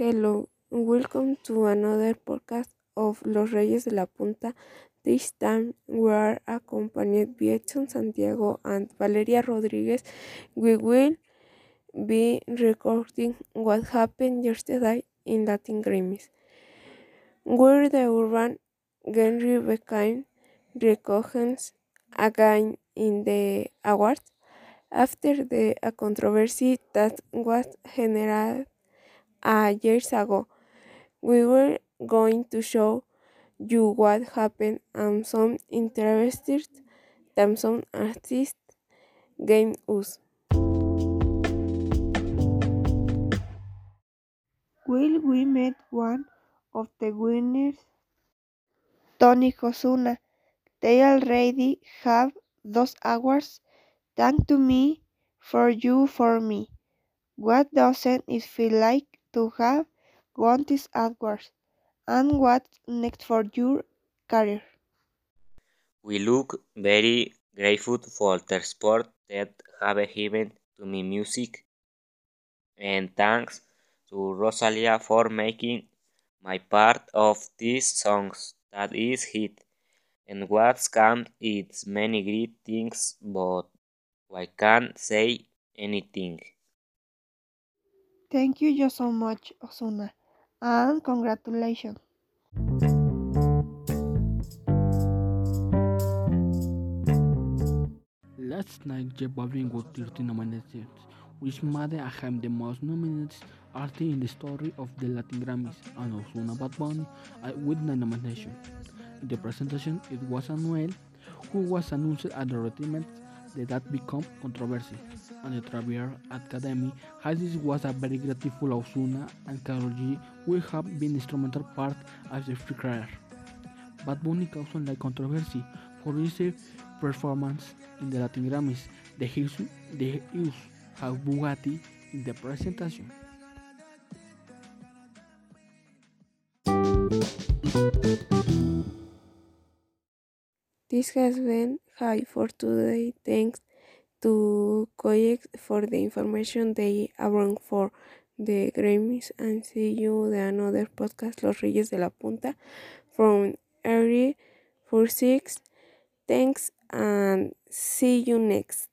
Hello, welcome to another podcast of Los Reyes de la Punta. This time we are accompanied by Edson Santiago and Valeria Rodriguez. We will be recording what happened yesterday in Latin Grammys, where the urban genre became recognized again in the awards after the controversy that was generated uh, years ago. We were going to show you what happened and some interested that some artists gave us. Will we met one of the winners, Tony Ozuna. They already have those awards. Thank to me, for you, for me. What doesn't it feel like to have won these awards? And what's next for your career? We look very grateful for the support that have given to my music, and thanks to Rosalia for making my part of these songs that is hit. And what's come it's many great things, but I can't say anything. Thank you just so much, Ozuna, and congratulations. Last night, J Balvin got 13 nominations, which made him the most nominated artist in the story of the Latin Grammys, and Ozuna Bad Bunny uh, with 9 nominations. In the presentation, it was Anuel who was announced at the retirement that that become controversy, and the Travier Academy has this was a very grateful Ozuna and Karol G will have been instrumental part of the free career. Bad Bunny caused like controversy for his performance in the Latin Grammys. The use, the use of Bugatti in the presentation. This has been high for today. Thanks to Koyex for the information they bring for the Grammys and see you the another podcast Los Reyes de la Punta from Area 46. Thanks and see you next.